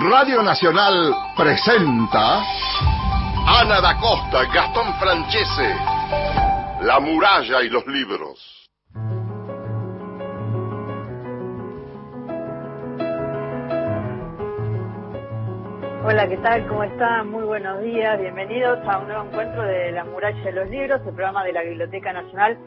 Radio Nacional presenta Ana da Costa, Gastón Francese, La muralla y los libros. Hola, ¿qué tal? ¿Cómo están? Muy buenos días. Bienvenidos a un nuevo encuentro de La muralla y los libros, el programa de la Biblioteca Nacional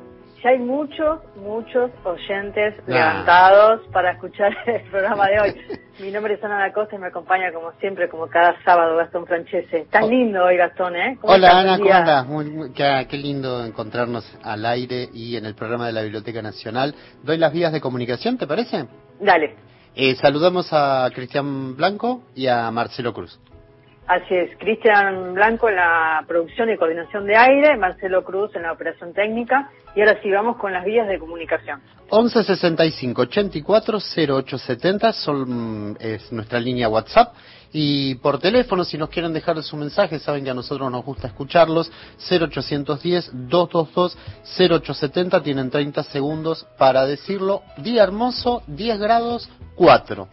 ya hay muchos, muchos oyentes levantados para escuchar el programa de hoy. Mi nombre es Ana Costa y me acompaña como siempre, como cada sábado, Gastón Francese. Tan oh. lindo hoy, Gastón, ¿eh? Hola, Ana, ¿cómo andas? Muy, qué, lindo encontrarnos al aire y en el programa de la Biblioteca Nacional. Doy las vías de comunicación, ¿te parece? Dale. Eh, saludamos a Cristian Blanco y a Marcelo Cruz. Así es, Cristian Blanco en la producción y coordinación de aire, Marcelo Cruz en la operación técnica y ahora sí vamos con las vías de comunicación. 11 65 84 0870 son, es nuestra línea WhatsApp y por teléfono si nos quieren dejar su mensaje, saben que a nosotros nos gusta escucharlos, 0810 222 0870 tienen 30 segundos para decirlo. Día hermoso, 10 grados 4.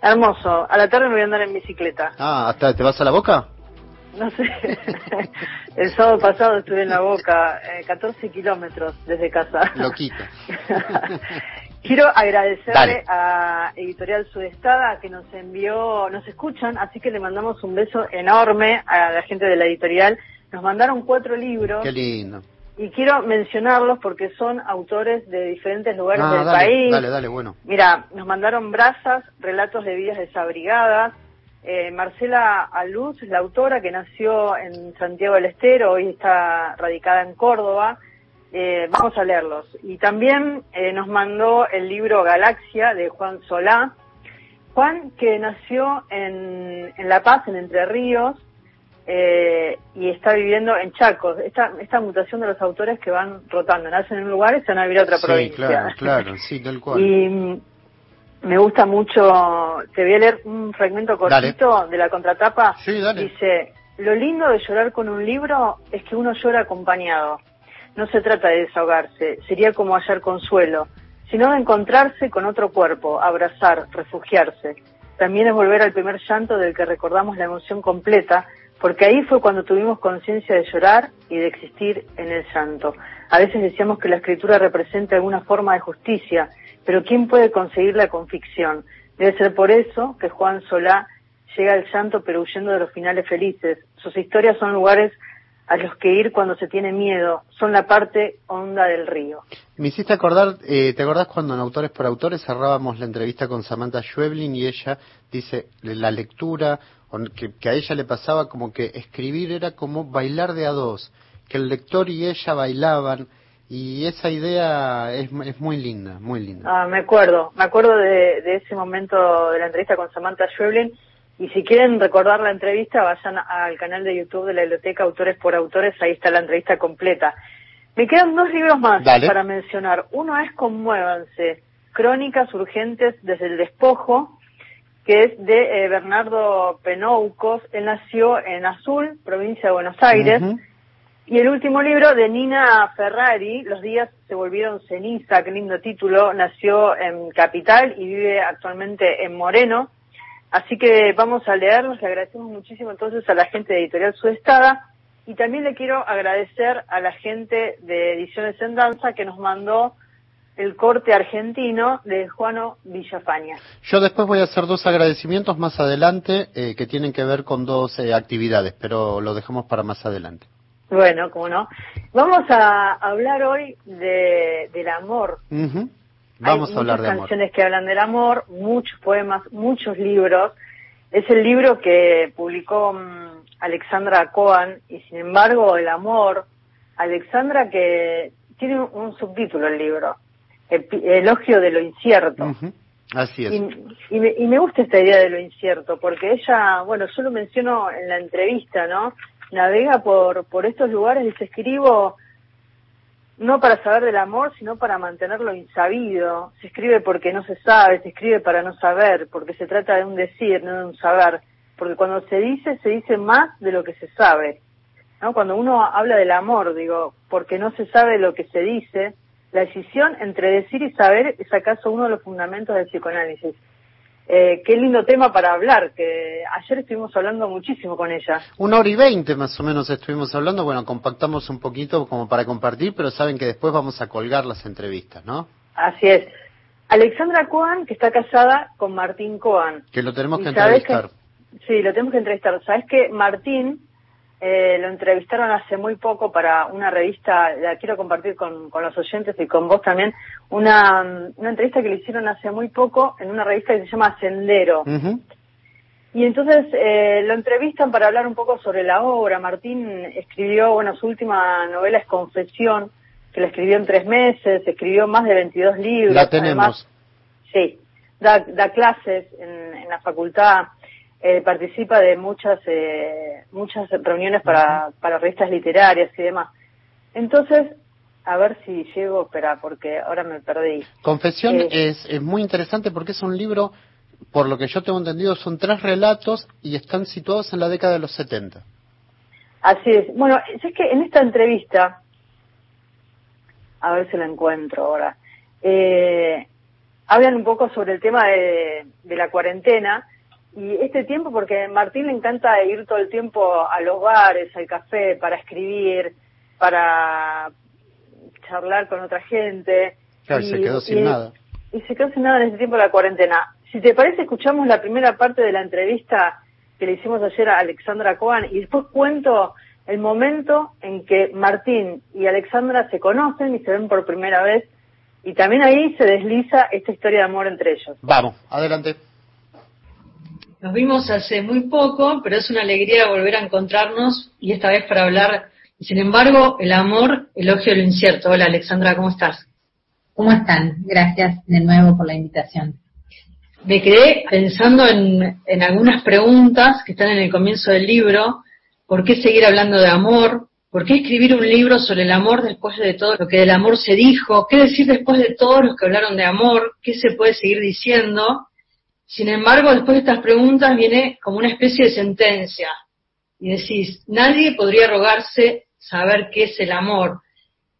Hermoso. A la tarde me voy a andar en bicicleta. Ah, ¿hasta te vas a la boca? No sé. El sábado pasado estuve en la boca, eh, 14 kilómetros desde casa. Loquita. Quiero agradecerle a Editorial Sudestada que nos envió, nos escuchan, así que le mandamos un beso enorme a la gente de la editorial. Nos mandaron cuatro libros. Qué lindo y quiero mencionarlos porque son autores de diferentes lugares ah, del país. Dale, dale, bueno. Mira, nos mandaron Brasas, Relatos de Vidas Desabrigadas. Eh, Marcela Aluz es la autora que nació en Santiago del Estero, hoy está radicada en Córdoba. Eh, vamos a leerlos. Y también eh, nos mandó el libro Galaxia de Juan Solá. Juan, que nació en, en La Paz, en Entre Ríos, eh, y está viviendo en Chaco. Esta, esta mutación de los autores que van rotando, nacen en un lugar y se van a vivir a otra provincia. Claro, claro, sí, tal cual. Y me gusta mucho, te voy a leer un fragmento cortito de la contratapa. Sí, dale. Dice, lo lindo de llorar con un libro es que uno llora acompañado. No se trata de desahogarse, sería como hallar consuelo, sino de encontrarse con otro cuerpo, abrazar, refugiarse. También es volver al primer llanto del que recordamos la emoción completa porque ahí fue cuando tuvimos conciencia de llorar y de existir en el llanto. A veces decíamos que la escritura representa alguna forma de justicia, pero ¿quién puede conseguirla con ficción? Debe ser por eso que Juan Solá llega al llanto pero huyendo de los finales felices. Sus historias son lugares a los que ir cuando se tiene miedo, son la parte honda del río. Me hiciste acordar, eh, ¿te acordás cuando en Autores por Autores cerrábamos la entrevista con Samantha Schweblin y ella dice la lectura que, a ella le pasaba como que escribir era como bailar de a dos, que el lector y ella bailaban y esa idea es, es muy linda, muy linda. Ah, me acuerdo, me acuerdo de, ese momento de la entrevista con Samantha Schweblin y si quieren recordar la entrevista vayan al canal de YouTube de la biblioteca Autores por Autores, ahí está la entrevista completa. Me quedan dos libros más para mencionar. Uno es Conmuévanse, Crónicas Urgentes desde el Despojo, que es de eh, Bernardo Penoucos. Él nació en Azul, provincia de Buenos Aires. Y el último libro de Nina Ferrari, Los días se volvieron ceniza, qué lindo título, nació en Capital y vive actualmente en Moreno. Así que vamos a leerlos, le agradecemos muchísimo entonces a la gente de Editorial Sudestada y también le quiero agradecer a la gente de Ediciones en Danza que nos mandó el corte argentino de Juano Villafaña. Yo después voy a hacer dos agradecimientos más adelante eh, que tienen que ver con dos eh, actividades, pero lo dejamos para más adelante. Bueno, cómo no. Vamos a hablar hoy de, del amor. Vamos a hablar de amor. canciones que hablan del amor, muchos poemas, muchos libros. Es el libro que publicó mm, Alexandra Cohen y sin embargo el amor, Alexandra que tiene un subtítulo el libro, elogio de lo incierto. Así es. Y, me, y, me, gusta esta idea de lo incierto, porque ella, bueno, yo lo menciono en la entrevista, ¿no? Navega por, por estos lugares y se escribo no para saber del amor, sino para mantenerlo insabido. Se escribe porque no se sabe, se escribe para no saber, porque se trata de un decir, no de un saber. Porque cuando se dice, se dice más de lo que se sabe. ¿no? Cuando uno habla del amor, digo, porque no se sabe lo que se dice, la decisión entre decir y saber es acaso uno de los fundamentos del psicoanálisis. eh, qué lindo tema para hablar, que ayer estuvimos hablando muchísimo con ella. Una hora y veinte más o menos estuvimos hablando, bueno, compactamos un poquito como para compartir, pero saben que después vamos a colgar las entrevistas, ¿no? Así es. Alexandra Coan, que está casada con Martín Coan. Que lo tenemos que entrevistar. sí, lo tenemos que entrevistar. Sabes que Martín eh, lo entrevistaron hace muy poco para una revista, la quiero compartir con, los oyentes y con vos también, una, una entrevista que le hicieron hace muy poco en una revista que se llama Sendero. Y entonces eh, lo entrevistan para hablar un poco sobre la obra. Martín escribió, bueno, su última novela es Confesión, que la escribió en tres meses, escribió más de 22 libros. La tenemos. sí, da, da clases en, en la facultad eh, participa de muchas eh, muchas reuniones para, para revistas literarias y demás. Entonces, a ver si llego, espera, porque ahora me perdí. Confesión eh, es, es muy interesante porque es un libro, por lo que yo tengo entendido, son tres relatos y están situados en la década de los 70. Así es. Bueno, es que en esta entrevista, a ver si la encuentro ahora, eh, hablan un poco sobre el tema de, de la cuarentena y este tiempo, porque a Martín le encanta ir todo el tiempo a los bares, al café, para escribir, para charlar con otra gente. Claro, y, se quedó sin nada. Y se quedó sin nada en ese tiempo de la cuarentena. Si te parece, escuchamos la primera parte de la entrevista que le hicimos ayer a Alexandra Cohen y después cuento el momento en que Martín y Alexandra se conocen y se ven por primera vez y también ahí se desliza esta historia de amor entre ellos. Vamos, adelante. Nos vimos hace muy poco, pero es una alegría volver a encontrarnos y esta vez para hablar, sin embargo, el amor, elogio lo incierto. Hola Alexandra, ¿cómo estás? ¿Cómo están? Gracias de nuevo por la invitación. Me quedé pensando en, en algunas preguntas que están en el comienzo del libro. ¿Por qué seguir hablando de amor? ¿Por qué escribir un libro sobre el amor después de todo lo que del amor se dijo? ¿Qué decir después de todos los que hablaron de amor? ¿Qué se puede seguir diciendo? Sin embargo, después de estas preguntas viene como una especie de sentencia. Y decís, nadie podría rogarse saber qué es el amor.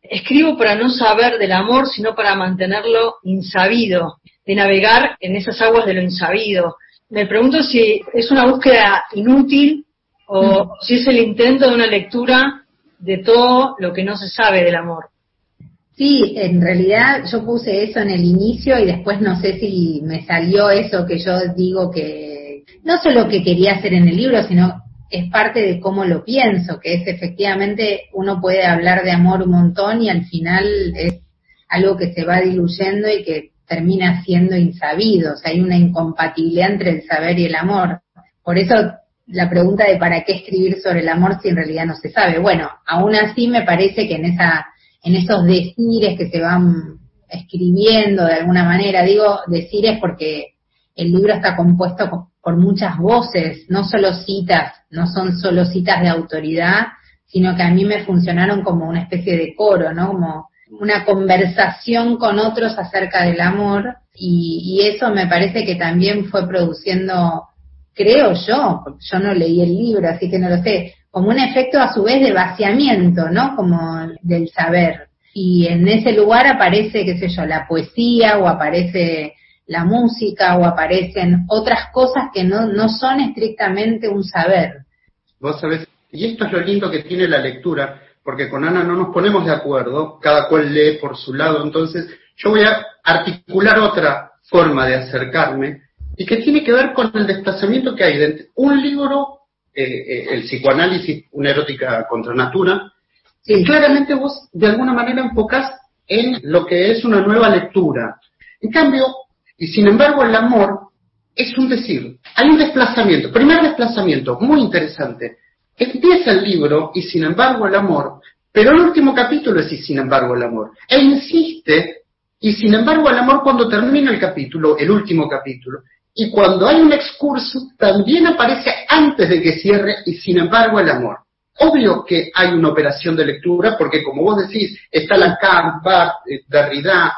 Escribo para no saber del amor, sino para mantenerlo insabido, de navegar en esas aguas de lo insabido. Me pregunto si es una búsqueda inútil o si es el intento de una lectura de todo lo que no se sabe del amor. Sí, en realidad yo puse eso en el inicio y después no sé si me salió eso que yo digo que no solo que quería hacer en el libro, sino es parte de cómo lo pienso, que es efectivamente uno puede hablar de amor un montón y al final es algo que se va diluyendo y que termina siendo insabido, o sea, hay una incompatibilidad entre el saber y el amor. Por eso la pregunta de para qué escribir sobre el amor si en realidad no se sabe. Bueno, aún así me parece que en esa en esos decires que se van escribiendo de alguna manera. Digo decires porque el libro está compuesto por muchas voces, no solo citas, no son solo citas de autoridad, sino que a mí me funcionaron como una especie de coro, ¿no? Como una conversación con otros acerca del amor y, y eso me parece que también fue produciendo, creo yo, porque yo no leí el libro, así que no lo sé, como un efecto a su vez de vaciamiento, ¿no? Como del saber. Y en ese lugar aparece, qué sé yo, la poesía o aparece la música o aparecen otras cosas que no, no son estrictamente un saber. Vos sabés, y esto es lo lindo que tiene la lectura, porque con Ana no nos ponemos de acuerdo, cada cual lee por su lado, entonces yo voy a articular otra forma de acercarme y que tiene que ver con el desplazamiento que hay de un libro eh, eh, el psicoanálisis, una erótica contra natura, y claramente vos de alguna manera enfocás en lo que es una nueva lectura. En cambio, y sin embargo el amor es un decir, hay un desplazamiento, primer desplazamiento, muy interesante. Empieza el libro y sin embargo el amor, pero el último capítulo es y sin embargo el amor. E insiste y sin embargo el amor cuando termina el capítulo, el último capítulo, y cuando hay un excurso también aparece antes de que cierre y sin embargo el amor. Obvio que hay una operación de lectura porque como vos decís, está Lacan, Barthes, eh, Derrida,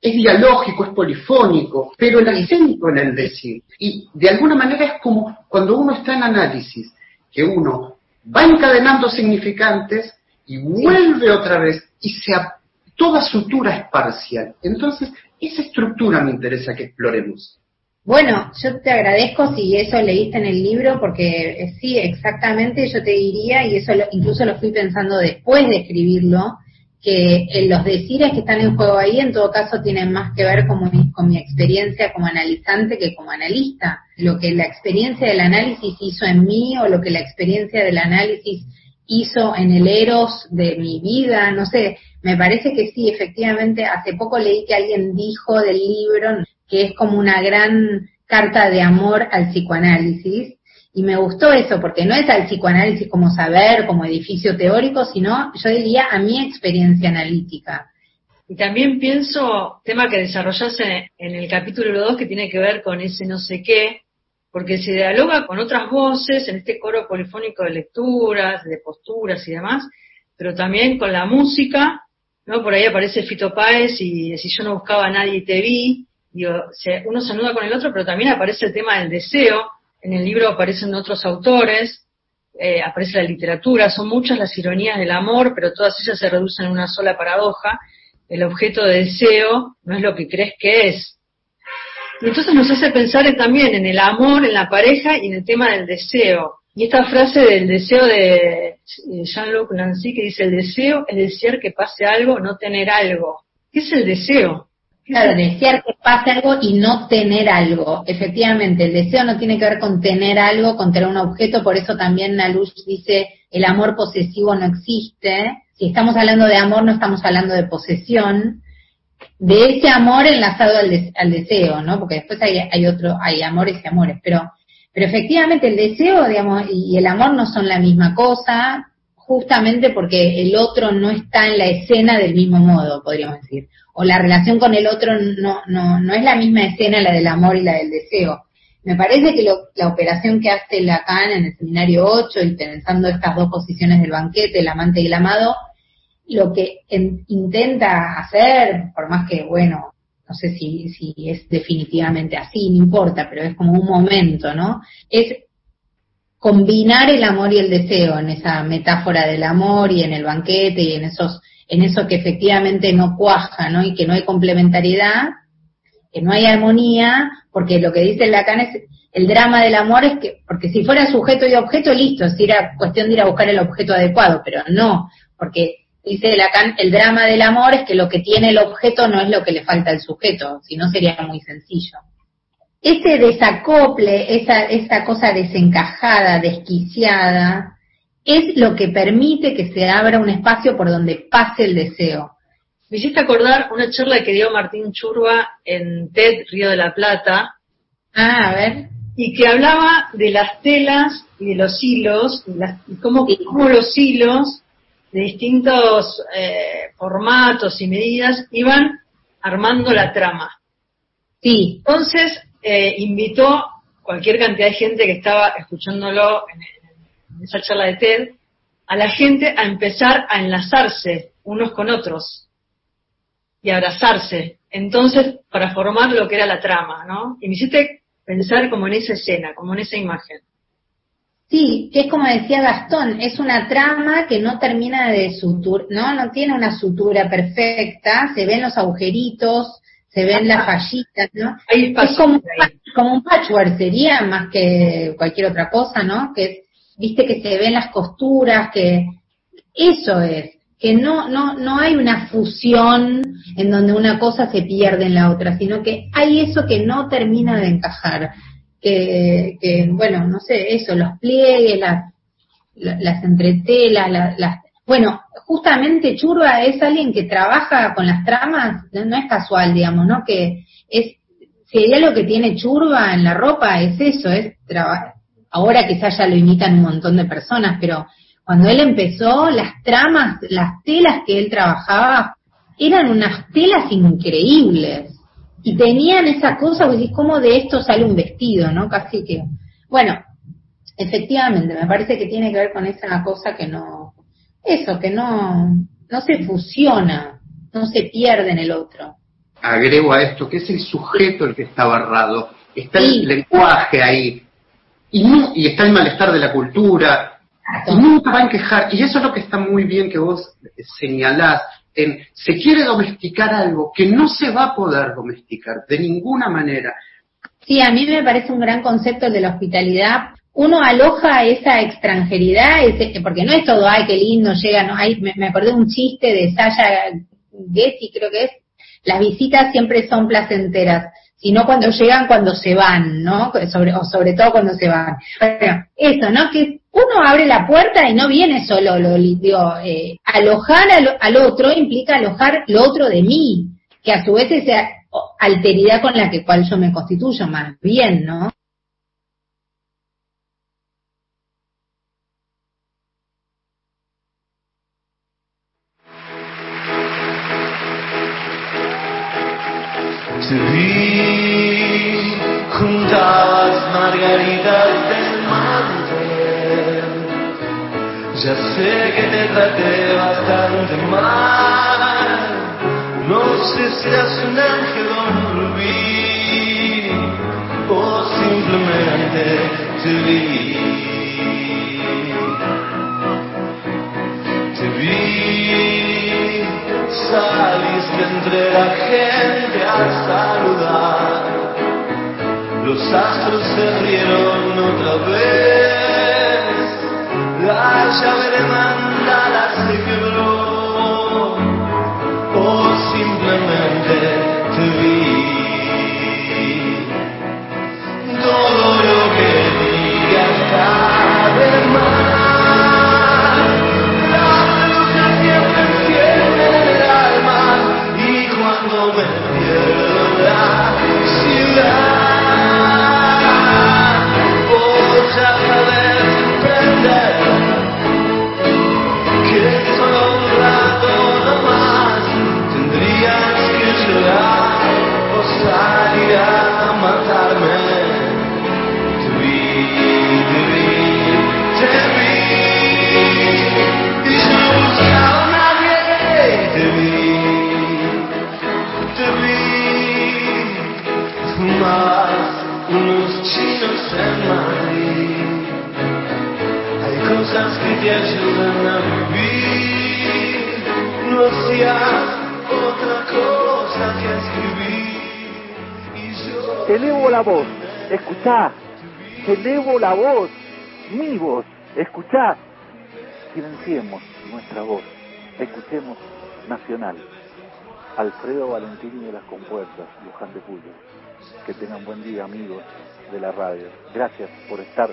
es dialógico, es polifónico, pero el acento en el decir. Y de alguna manera es como cuando uno está en análisis, que uno va encadenando significantes y vuelve otra vez y se, toda sutura es parcial. Entonces, esa estructura me interesa que exploremos. Bueno, yo te agradezco si eso leíste en el libro, porque eh, sí, exactamente, yo te diría, y eso incluso lo fui pensando después de escribirlo, que eh, los decires que están en juego ahí en todo caso tienen más que ver con mi, con mi experiencia como analizante que como analista. Lo que la experiencia del análisis hizo en mí o lo que la experiencia del análisis hizo en el eros de mi vida, no sé, me parece que sí, efectivamente, hace poco leí que alguien dijo del libro que es como una gran carta de amor al psicoanálisis, y me gustó eso, porque no es al psicoanálisis como saber, como edificio teórico, sino yo diría a mi experiencia analítica. Y también pienso, tema que desarrollaste en el capítulo 2 que tiene que ver con ese no sé qué, porque se dialoga con otras voces en este coro polifónico de lecturas, de posturas y demás, pero también con la música, ¿no? Por ahí aparece Fito Páez y si yo no buscaba a nadie te vi, digo, uno se anuda con el otro, pero también aparece el tema del deseo, en el libro aparecen otros autores, eh, aparece la literatura, son muchas las ironías del amor, pero todas ellas se reducen en una sola paradoja. El objeto de deseo no es lo que crees que es. Y entonces nos hace pensar también en el amor, en la pareja y en el tema del deseo. Y esta frase del deseo de eh, Jean-Luc Nancy que dice, el deseo es desear que pase algo, no tener algo. ¿Qué es el deseo? Claro, desear que pase algo y no tener algo. Efectivamente, el deseo no tiene que ver con tener algo, con tener un objeto, por eso también Nalush dice el amor posesivo no existe. Si estamos hablando de amor, no estamos hablando de posesión. De ese amor enlazado al, al deseo, ¿no? Porque después hay, hay otro, hay amores y amores, pero, pero efectivamente el deseo, digamos, y el amor no son la misma cosa, justamente porque el otro no está en la escena del mismo modo, podríamos decir o la relación con el otro no, no, no es la misma escena la del amor y la del deseo. Me parece que la operación que hace Lacan en el seminario 8 y pensando estas dos posiciones del banquete, el amante y el amado, lo que intenta hacer, por más que, bueno, no sé si, si es definitivamente así, no importa, pero es como un momento, ¿no? Es combinar el amor y el deseo en esa metáfora del amor y en el banquete y en esos en eso que efectivamente no cuaja, ¿no? Y que no hay complementariedad, que no hay armonía, porque lo que dice Lacan es el drama del amor es que, porque si fuera sujeto y objeto, listo, si era cuestión de ir a buscar el objeto adecuado, pero no, porque dice Lacan, el drama del amor es que lo que tiene el objeto no es lo que le falta al sujeto, si no sería muy sencillo. Ese desacople, esa, esa cosa desencajada, desquiciada, es lo que permite que se abra un espacio por donde pase el deseo. Me hiciste acordar una charla que dio Martín Churba en TED Río de la Plata. Ah, a ver. Y que hablaba de las telas y de los hilos, y, cómo, los hilos de distintos eh, formatos y medidas iban armando la trama. Sí. Entonces eh, invitó cualquier cantidad de gente que estaba escuchándolo en el esa charla de TED, a la gente a empezar a enlazarse unos con otros y abrazarse. Entonces, para formar lo que era la trama, ¿no? Y me hiciste pensar como en esa escena, como en esa imagen. Sí, que es como decía Gastón, es una trama que no termina de sutura, ¿no? No tiene una sutura perfecta, se ven los agujeritos, se ven las fallitas, ¿no? es como, como un patchwork, sería más que cualquier otra cosa, ¿no? Que viste que se ven las costuras, que eso es, que no, no, no hay una fusión en donde una cosa se pierde en la otra, sino que hay eso que no termina de encajar, que, que bueno, no sé, eso, los pliegues, las, las entretelas, las, bueno, justamente Churba es alguien que trabaja con las tramas, no es casual, digamos, ¿no? Que es, si hay algo que tiene Churba en la ropa, es eso, es trabajar ahora quizás ya lo imitan un montón de personas, pero cuando él empezó, las tramas, las telas que él trabajaba, eran unas telas increíbles. Y tenían esa cosa, pues, como de esto sale un vestido, ¿no? Casi que, bueno, efectivamente, me parece que tiene que ver con esa cosa que no, eso, que no, no se fusiona, no se pierde en el otro. Agrego a esto que es el sujeto el que está barrado, está el lenguaje ahí, y, está el malestar de la cultura, y nunca va a quejar, y eso es lo que está muy bien que vos señalás, en, se quiere domesticar algo que no se va a poder domesticar de ninguna manera. Sí, a mí me parece un gran concepto el de la hospitalidad. Uno aloja esa extranjeridad, ese, porque no es todo, ay, qué lindo, llega, no, hay, me, me acordé de un chiste de Sasha Getty, creo que es, las visitas siempre son placenteras, sino cuando llegan, cuando se van, ¿no? Sobre, o sobre todo cuando se van. Bueno, eso, ¿no? Que uno abre la puerta y no viene solo, lo, digo, eh, alojar al, otro implica alojar lo otro de mí, que a su vez es alteridad con la que cual yo me constituyo, más bien, ¿no? La voz, mi voz, escuchá. Silenciemos nuestra voz, escuchemos Nacional. Alfredo Valentini de las Compuertas, Luján de Cuyo. Que tengan buen día, amigos de la radio. Gracias por estar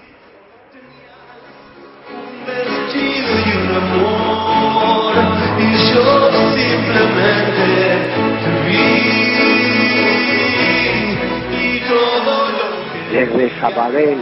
Desde Sabadell,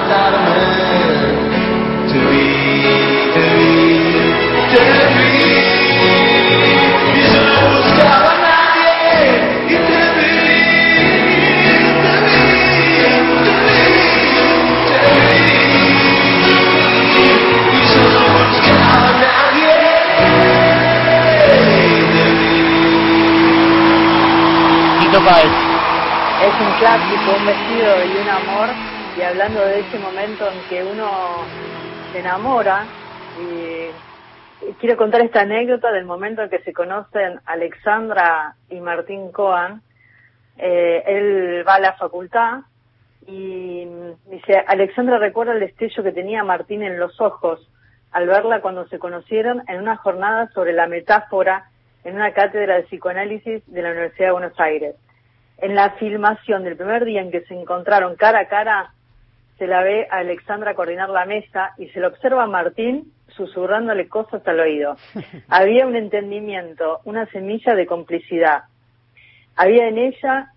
Es un clásico, un vestido y un amor, y hablando de ese momento en que uno se enamora, y quiero contar esta anécdota del momento en que se conocen Alexandra y Martín Coan. Eh, él va a la facultad y dice, Alexandra recuerda el destello que tenía Martín en los ojos al verla cuando se conocieron en una jornada sobre la metáfora en una cátedra de psicoanálisis de la Universidad de Buenos Aires. En la filmación del primer día en que se encontraron cara a cara, se la ve a Alexandra coordinar la mesa y se lo observa a Martín susurrándole cosas al oído. Había un entendimiento, una semilla de complicidad. Había en ella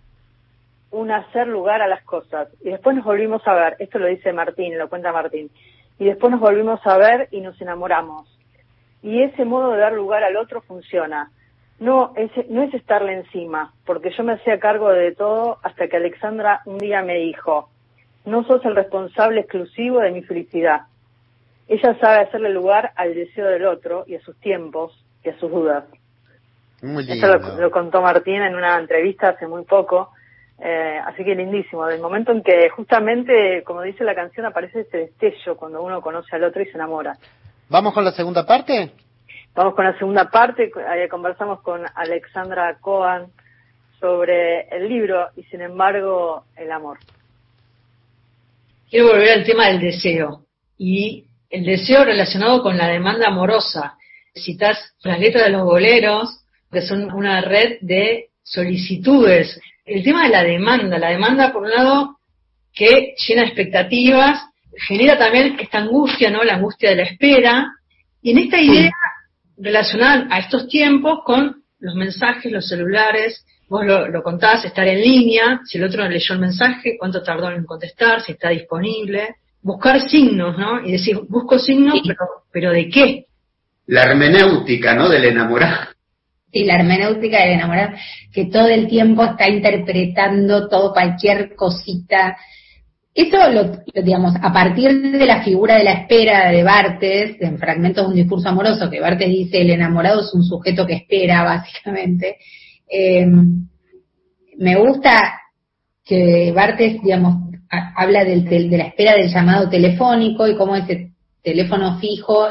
un hacer lugar a las cosas. Y después nos volvimos a ver, esto lo dice Martín, lo cuenta Martín, y después nos volvimos a ver y nos enamoramos. Y ese modo de dar lugar al otro funciona. No es, no es estarle encima, porque yo me hacía cargo de todo hasta que Alexandra un día me dijo, no sos el responsable exclusivo de mi felicidad. ella sabe hacerle lugar al deseo del otro y a sus tiempos y a sus dudas. Muy Eso lindo. lo, lo contó Martín en una entrevista hace muy poco. Eh, así que lindísimo, del momento en que justamente, como dice la canción, aparece ese destello cuando uno conoce al otro y se enamora. ¿Vamos con la segunda parte? Vamos con la segunda parte, conversamos con Alexandra Cohen sobre el libro y sin embargo el amor. Quiero volver al tema del deseo y el deseo relacionado con la demanda amorosa. Citas las letras de los boleros, que son una red de solicitudes. El tema de la demanda, la demanda por un lado que llena expectativas, genera también esta angustia, ¿no? La angustia de la espera. Y en esta idea relacionada a estos tiempos con los mensajes, los celulares, vos lo, lo contabas, estar en línea, si el otro leyó el mensaje, cuánto tardó en contestar, si está disponible, buscar signos, ¿no? Y decir, busco signos, pero, pero ¿de qué? La hermenéutica, ¿no? Del enamorado. Sí, la hermenéutica del enamorado, que todo el tiempo está interpretando todo, cualquier cosita. Eso, lo, digamos, a partir de la figura de la espera de Bartes, en Fragmentos de un discurso amoroso, que Bartes dice, el enamorado es un sujeto que espera, básicamente. Eh, me gusta que Bartes, digamos, ha- habla del, del- de la espera del llamado telefónico y cómo ese teléfono fijo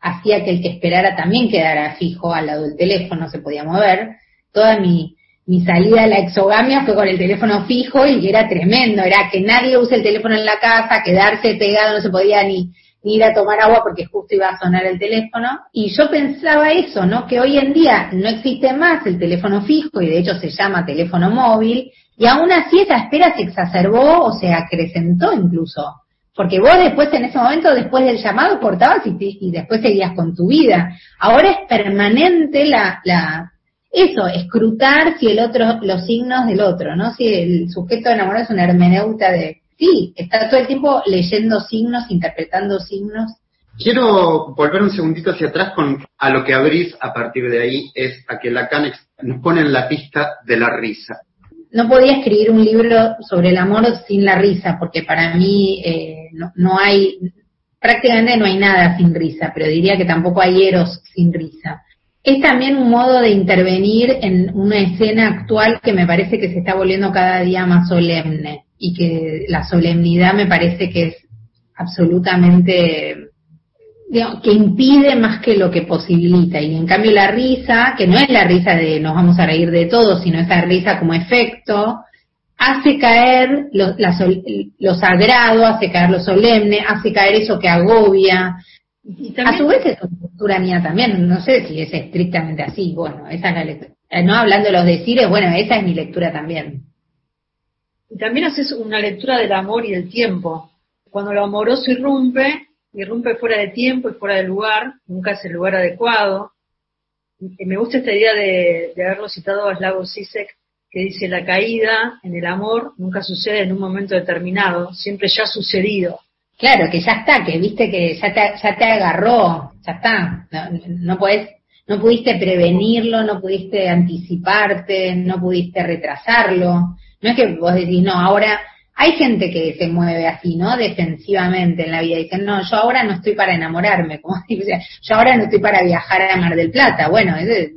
hacía que el que esperara también quedara fijo al lado del teléfono, se podía mover. Toda mi, mi salida a la exogamia fue con el teléfono fijo y era tremendo, era que nadie use el teléfono en la casa, quedarse pegado, no se podía ni, ni ir a tomar agua porque justo iba a sonar el teléfono. Y yo pensaba eso, ¿no? Que hoy en día no existe más el teléfono fijo y de hecho se llama teléfono móvil y aún así esa espera se exacerbó o se acrecentó incluso. Porque vos después, en ese momento, después del llamado, cortabas y, y después seguías con tu vida. Ahora es permanente la, la, eso, escrutar si el otro, los signos del otro, ¿no? Si el sujeto enamorado es una hermeneuta de, sí, está todo el tiempo leyendo signos, interpretando signos. Quiero volver un segundito hacia atrás con a lo que abrís a partir de ahí, es a que Lacan nos pone en la pista de la risa. No podía escribir un libro sobre el amor sin la risa, porque para mí eh, no, no hay, prácticamente no hay nada sin risa, pero diría que tampoco hay eros sin risa. Es también un modo de intervenir en una escena actual que me parece que se está volviendo cada día más solemne y que la solemnidad me parece que es absolutamente que impide más que lo que posibilita. Y en cambio la risa, que no es la risa de nos vamos a reír de todo, sino esa risa como efecto, hace caer lo, la sol- lo sagrado, hace caer lo solemne, hace caer eso que agobia. Y A también, su vez es una postura mía también, no sé si es estrictamente así, bueno, esa es la lectura. Eh, No hablando de los decires, bueno, esa es mi lectura también. y también haces una lectura del amor y del tiempo. Cuando lo amoroso irrumpe, irrumpe fuera de tiempo y fuera de lugar, nunca es el lugar adecuado. Me gusta esta idea de, de haberlo citado a Slavoj Zizek, que dice, la caída en el amor nunca sucede en un momento determinado, siempre ya ha sucedido. Claro, que ya está, que viste que ya te, ya te agarró, ya está. No, no podés, no pudiste prevenirlo, no pudiste anticiparte, no pudiste retrasarlo. No es que vos decís, no, ahora hay gente que se mueve así, ¿no? Defensivamente en la vida. Dicen, no, yo ahora no estoy para enamorarme. Como dice, yo ahora no estoy para viajar a Mar del Plata. Bueno,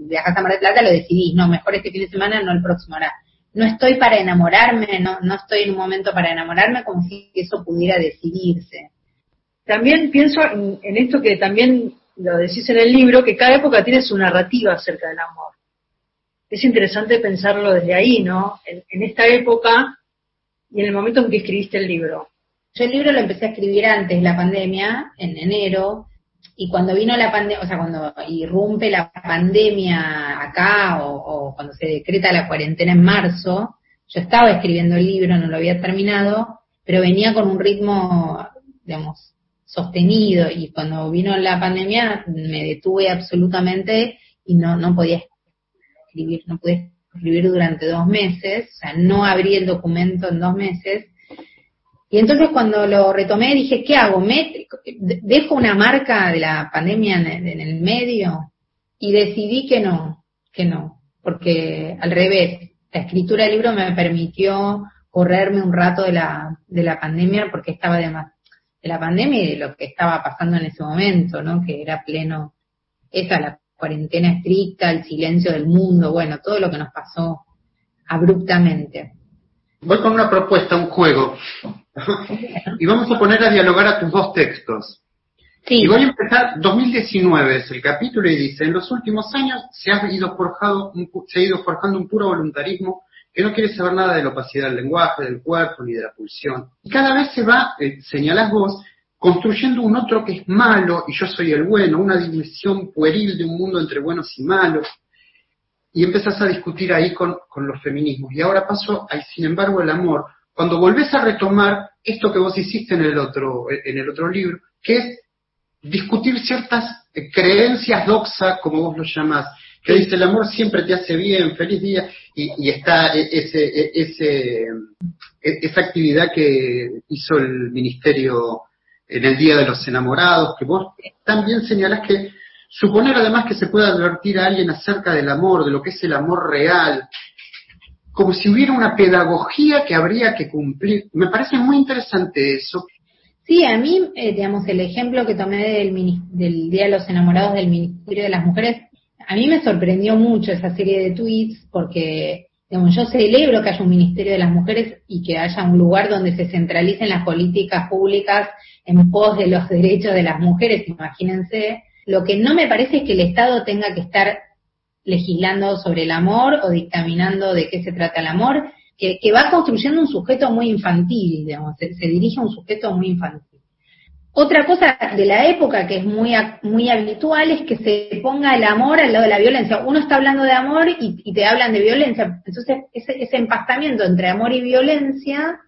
viajas a Mar del Plata, lo decidís. No, mejor este fin de semana, no el próximo. Ahora, no estoy para enamorarme, no, no estoy en un momento para enamorarme, como si eso pudiera decidirse. También pienso en, en esto que también lo decís en el libro, que cada época tiene su narrativa acerca del amor. Es interesante pensarlo desde ahí, ¿no? En, en esta época y en el momento en que escribiste el libro. Yo el libro lo empecé a escribir antes de la pandemia, en enero, y cuando vino la pandemia, o sea, cuando irrumpe la pandemia acá, o, o cuando se decreta la cuarentena en marzo, yo estaba escribiendo el libro, no lo había terminado, pero venía con un ritmo, digamos, sostenido, y cuando vino la pandemia me detuve absolutamente y no, no podía escribir, no pude escribir durante dos meses, o sea, no abrí el documento en dos meses, y entonces cuando lo retomé dije, ¿qué hago? ¿Me, ¿Dejo una marca de la pandemia en, el medio? Y decidí que no, que no, porque al revés, la escritura del libro me permitió correrme un rato de la, de la pandemia porque estaba, de, de la pandemia y de lo que estaba pasando en ese momento, ¿no? Que era pleno, esa, la cuarentena estricta, el silencio del mundo, bueno, todo lo que nos pasó abruptamente. Voy con una propuesta, un juego. y vamos a poner a dialogar a tus dos textos. Sí. Y voy a empezar, 2019 es el capítulo y dice, en los últimos años se ha ido, forjado un se ha ido forjando un puro voluntarismo que no quiere saber nada de la opacidad del lenguaje, del cuerpo ni de la pulsión. Y cada vez se va, eh, señalás vos, construyendo un otro que es malo y yo soy el bueno, una división pueril de un mundo entre buenos y malos. Y empezás a discutir ahí con, con los feminismos. Y ahora paso al, sin embargo, el amor. Cuando volvés a retomar esto que vos hiciste en el otro, en el otro libro, que es discutir ciertas eh, creencias doxa, como vos lo llamás, que dice el amor siempre te hace bien, feliz día, y, y está eh, ese, eh, ese, eh, esa actividad que hizo el ministerio en el Día de los Enamorados, que vos también señalás que suponer además que se pueda advertir a alguien acerca del amor, de lo que es el amor real, como si hubiera una pedagogía que habría que cumplir. Me parece muy interesante eso. Sí, a mí, eh, digamos, el ejemplo que tomé del, del Día de los Enamorados del Ministerio de las Mujeres, a mí me sorprendió mucho esa serie de tweets porque, digamos, yo celebro que haya un Ministerio de las Mujeres y que haya un lugar donde se centralicen las políticas públicas en pos de los derechos de las mujeres, imagínense. Lo que no me parece es que el Estado tenga que estar legislando sobre el amor o dictaminando de qué se trata el amor, que, va construyendo un sujeto muy infantil, digamos, se, dirige a un sujeto muy infantil. Otra cosa de la época que es muy, muy habitual es que se ponga el amor al lado de la violencia. Uno está hablando de amor y, y te hablan de violencia. Entonces, ese, ese empastamiento entre amor y violencia,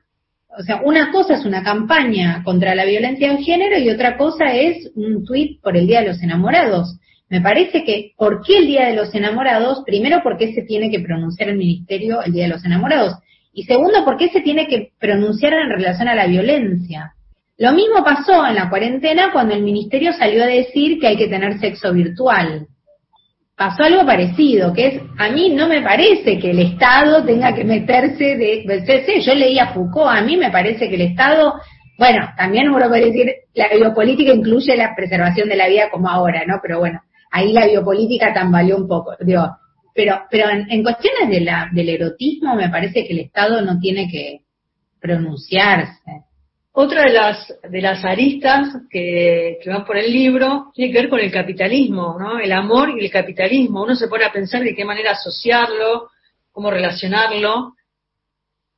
o sea, una cosa es una campaña contra la violencia de género y otra cosa es un tuit por el Día de los Enamorados. Me parece que, ¿por qué el Día de los Enamorados? Primero, porque se tiene que pronunciar el Ministerio el Día de los Enamorados. Y segundo, ¿por qué se tiene que pronunciar en relación a la violencia? Lo mismo pasó en la cuarentena cuando el Ministerio salió a decir que hay que tener sexo virtual. Pasó algo parecido, que es, a mí no me parece que el Estado tenga que meterse de, sí, yo leí a Foucault, a mí me parece que el Estado, bueno, también uno puede decir, la biopolítica incluye la preservación de la vida como ahora, ¿no? Pero bueno, ahí la biopolítica tambaleó un poco, digo, pero, pero en, en cuestiones de la, del erotismo me parece que el Estado no tiene que pronunciarse. Otra de las, de las aristas que, que van por el libro tiene que ver con el capitalismo, ¿no? El amor y el capitalismo. Uno se pone a pensar de qué manera asociarlo, cómo relacionarlo.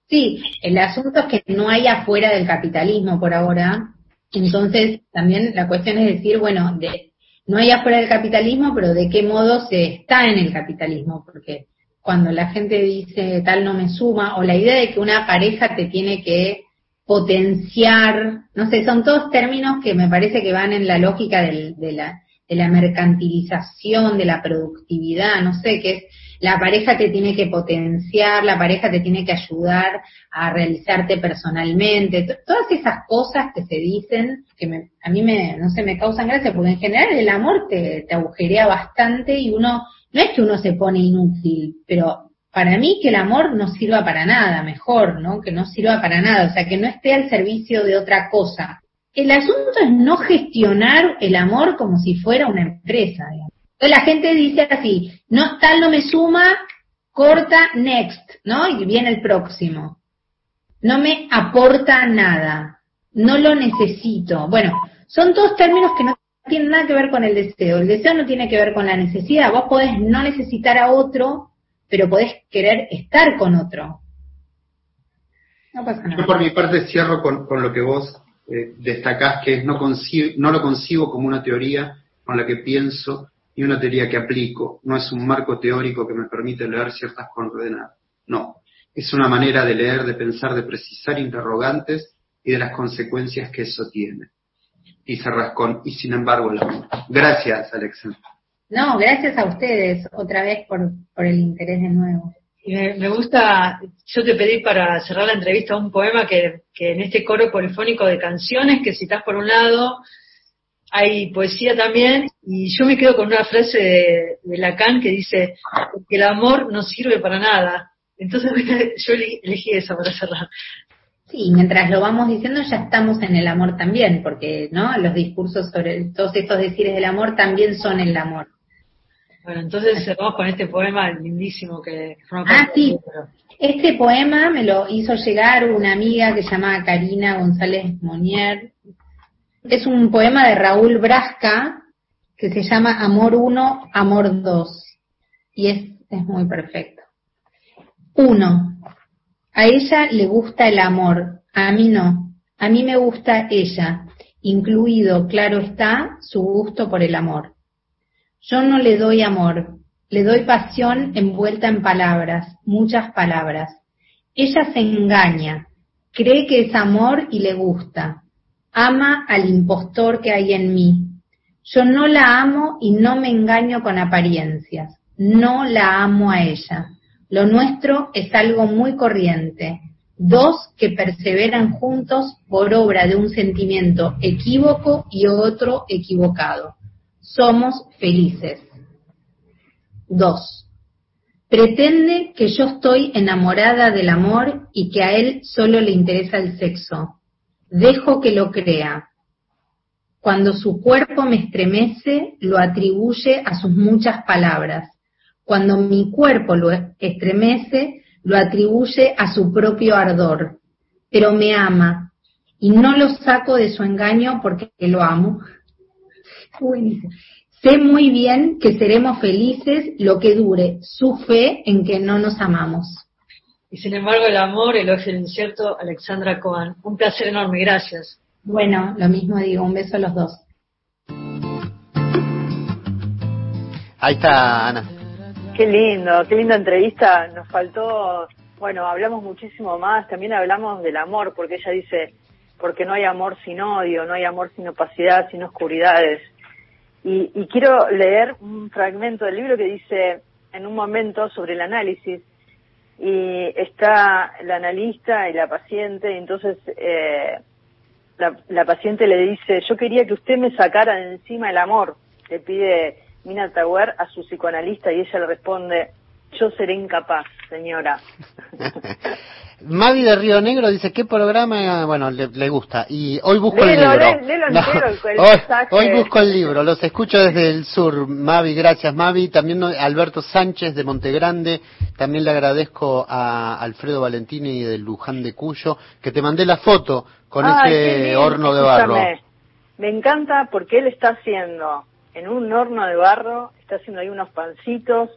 Sí, el asunto es que no hay afuera del capitalismo por ahora. Entonces, también la cuestión es decir, bueno, de, no hay afuera del capitalismo, pero de qué modo se está en el capitalismo, porque cuando la gente dice tal no me suma, o la idea de que una pareja te tiene que potenciar, no sé, son todos términos que me parece que van en la lógica de, la, de la mercantilización, de la productividad, no sé, que es la pareja te tiene que potenciar, la pareja te tiene que ayudar a realizarte personalmente, to- todas esas cosas que se dicen, que me- a mí me, no sé, me causan gracia, porque en general el amor te, te agujerea bastante y uno, no es que uno se pone inútil, pero para mí que el amor no sirva para nada, mejor, ¿no? Que no sirva para nada, o sea, que no esté al servicio de otra cosa. El asunto es no gestionar el amor como si fuera una empresa, digamos. Entonces la gente dice así, no tal no me suma, corta, next, ¿no? Y viene el próximo. No me aporta nada, no lo necesito. Bueno, son todos términos que no tienen nada que ver con el deseo. El deseo no tiene que ver con la necesidad. Vos podés no necesitar a otro, pero podés querer estar con otro. No pasa Yo nada. por mi parte cierro con, lo que vos eh, destacás, que es no, no lo concibo como una teoría con la que pienso y una teoría que aplico. No es un marco teórico que me permite leer ciertas coordenadas. No. Es una manera de leer, de pensar, de precisar interrogantes y de las consecuencias que eso tiene. Y cerrás con, y sin embargo, el amor. Gracias, Alexa. No, gracias a ustedes otra vez por, por el interés de nuevo. Y me, me gusta, yo te pedí para cerrar la entrevista un poema que, que en este coro polifónico de canciones que citas por un lado, hay poesía también, y yo me quedo con una frase de, de Lacan que dice que el amor no sirve para nada. Entonces yo ele- elegí esa para cerrar. Sí, mientras lo vamos diciendo ya estamos en el amor también, porque no los discursos sobre todos estos decires del amor también son el amor. Bueno, entonces cerramos con este poema lindísimo que forma Ah, sí. libro. Este poema me lo hizo llegar una amiga que se llama Karina González Monier. Es un poema de Raúl Brasca que se llama Amor 1, Amor 2. Y es, es muy perfecto. Uno. A ella le gusta el amor, a mí no. A mí me gusta ella, incluido, claro está, su gusto por el amor. Yo no le doy amor, le doy pasión envuelta en palabras, muchas palabras. Ella se engaña, cree que es amor y le gusta. Ama al impostor que hay en mí. Yo no la amo y no me engaño con apariencias. No la amo a ella. Lo nuestro es algo muy corriente. Dos que perseveran juntos por obra de un sentimiento equívoco y otro equivocado. Somos felices. Dos. Pretende que yo estoy enamorada del amor y que a él solo le interesa el sexo. Dejo que lo crea. Cuando su cuerpo me estremece, lo atribuye a sus muchas palabras. Cuando mi cuerpo lo estremece, lo atribuye a su propio ardor. Pero me ama y no lo saco de su engaño porque lo amo. Sé muy bien que seremos felices lo que dure su fe en que no nos amamos. Y sin embargo, el amor, el ojo del incierto, Alexandra Cohen. Un placer enorme, gracias. Bueno, lo mismo digo, un beso a los dos. Ahí está, Ana. Qué lindo, qué linda entrevista. Nos faltó, bueno, hablamos muchísimo más. También hablamos del amor, porque ella dice, porque no hay amor sin odio, no hay amor sin opacidad, sin oscuridades. Y, y quiero leer un fragmento del libro que dice, en un momento, sobre el análisis, y está el analista y la paciente, y entonces eh, la, la paciente le dice, yo quería que usted me sacara de encima el amor, le pide Mina Tauer a su psicoanalista y ella le responde, yo seré incapaz, señora. Mavi de Río Negro dice, ¿qué programa? Bueno, le, le gusta. Y hoy busco Léelo, el libro. lé- léelo No, entero, el- el hoy, busco el libro, los escucho desde el sur. Mavi, gracias Mavi. También Alberto Sánchez de Montegrande. También le agradezco a Alfredo Valentini de Luján de Cuyo, que te mandé la foto con Ay, ese horno de barro. escúchame. Me encanta porque él está haciendo, en un horno de barro, está haciendo ahí unos pancitos,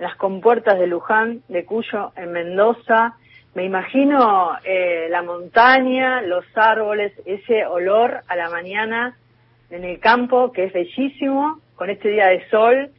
las compuertas de Luján, de Cuyo, en Mendoza. Me imagino eh, la montaña, los árboles, ese olor a la mañana en el campo, que es bellísimo, con este día de sol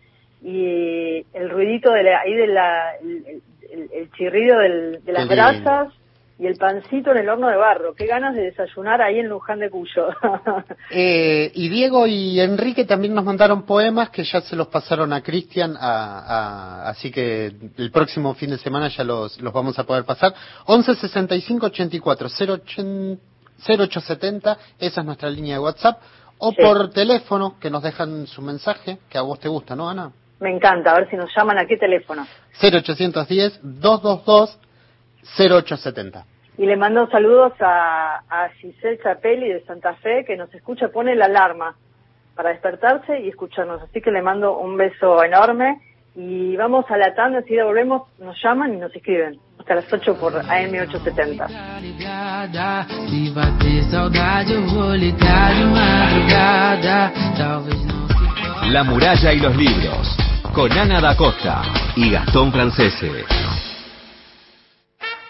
y el ruidito de la, ahí de la, el, el- el chirrido del- de las brasas y el pancito en el horno de barro. Qué ganas de desayunar ahí en Luján de Cuyo. Eh, y Diego y Enrique también nos mandaron poemas que ya se los pasaron a Cristian, a- a- así que el próximo fin de semana ya los, los vamos a poder pasar. 11 65 84 08 0870, esa es nuestra línea de WhatsApp, o Sí. por teléfono que nos dejan su mensaje, que a vos te gusta, ¿no, Ana? Me encanta, a ver si nos llaman a qué teléfono. 0810 222 0870. Y le mando saludos a, a Giselle Chapelli de Santa Fe, que nos escucha, pone la alarma para despertarse y escucharnos. Así que le mando un beso enorme y vamos a la tanda, enseguida volvemos, nos llaman y nos escriben. Hasta las 8 por AM870. ligada. Se bater saudade, eu vou ligar de madrugada. Talvez não se La muralla y los libros, con Ana da Costa y Gastón Francese.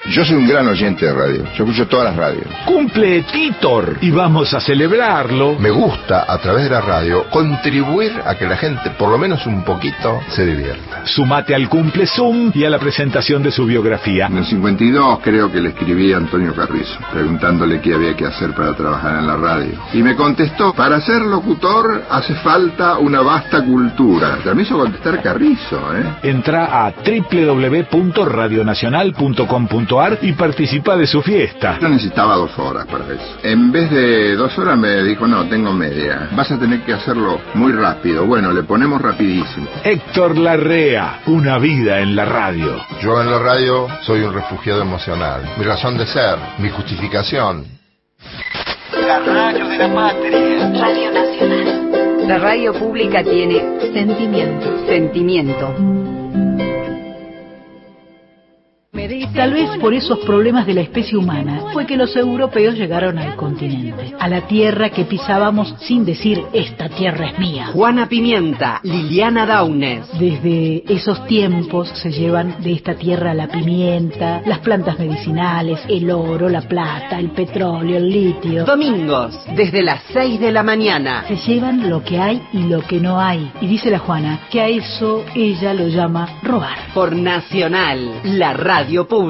Yo soy un gran oyente de radio. Yo escucho todas las radios. Cumple Titor y vamos a celebrarlo. Me gusta, a través de la radio, contribuir a que la gente, por lo menos un poquito, se divierta. Sumate al cumple Zoom y a la presentación de su biografía. En el 52 creo que le escribí a Antonio Carrizo, preguntándole qué había que hacer para trabajar en la radio. Y me contestó, para ser locutor hace falta una vasta cultura. Ya me hizo contestar Carrizo, ¿eh? Entra a www.radionacional.com.ar y participa de su fiesta. Yo necesitaba dos horas para eso. En vez de dos horas me dijo, no, tengo media. Vas a tener que hacerlo muy rápido. Bueno, le ponemos rapidísimo. Héctor Larrea, una vida en la radio. Yo en la radio soy un refugiado emocional. Mi razón de ser, mi justificación. La radio de la patria. Radio Nacional. La radio pública tiene Sentimiento. sentimiento. Tal vez por esos problemas de la especie humana fue que los europeos llegaron al continente, a la tierra que pisábamos sin decir esta tierra es mía. Juana Pimienta, Liliana Daunes. Desde esos tiempos se llevan de esta tierra la pimienta, las plantas medicinales, el oro, la plata, el petróleo, el litio. Domingos, desde las 6 de la mañana. Se llevan lo que hay y lo que no hay. Y dice la Juana que a eso ella lo llama robar. Por Nacional, la radio pública.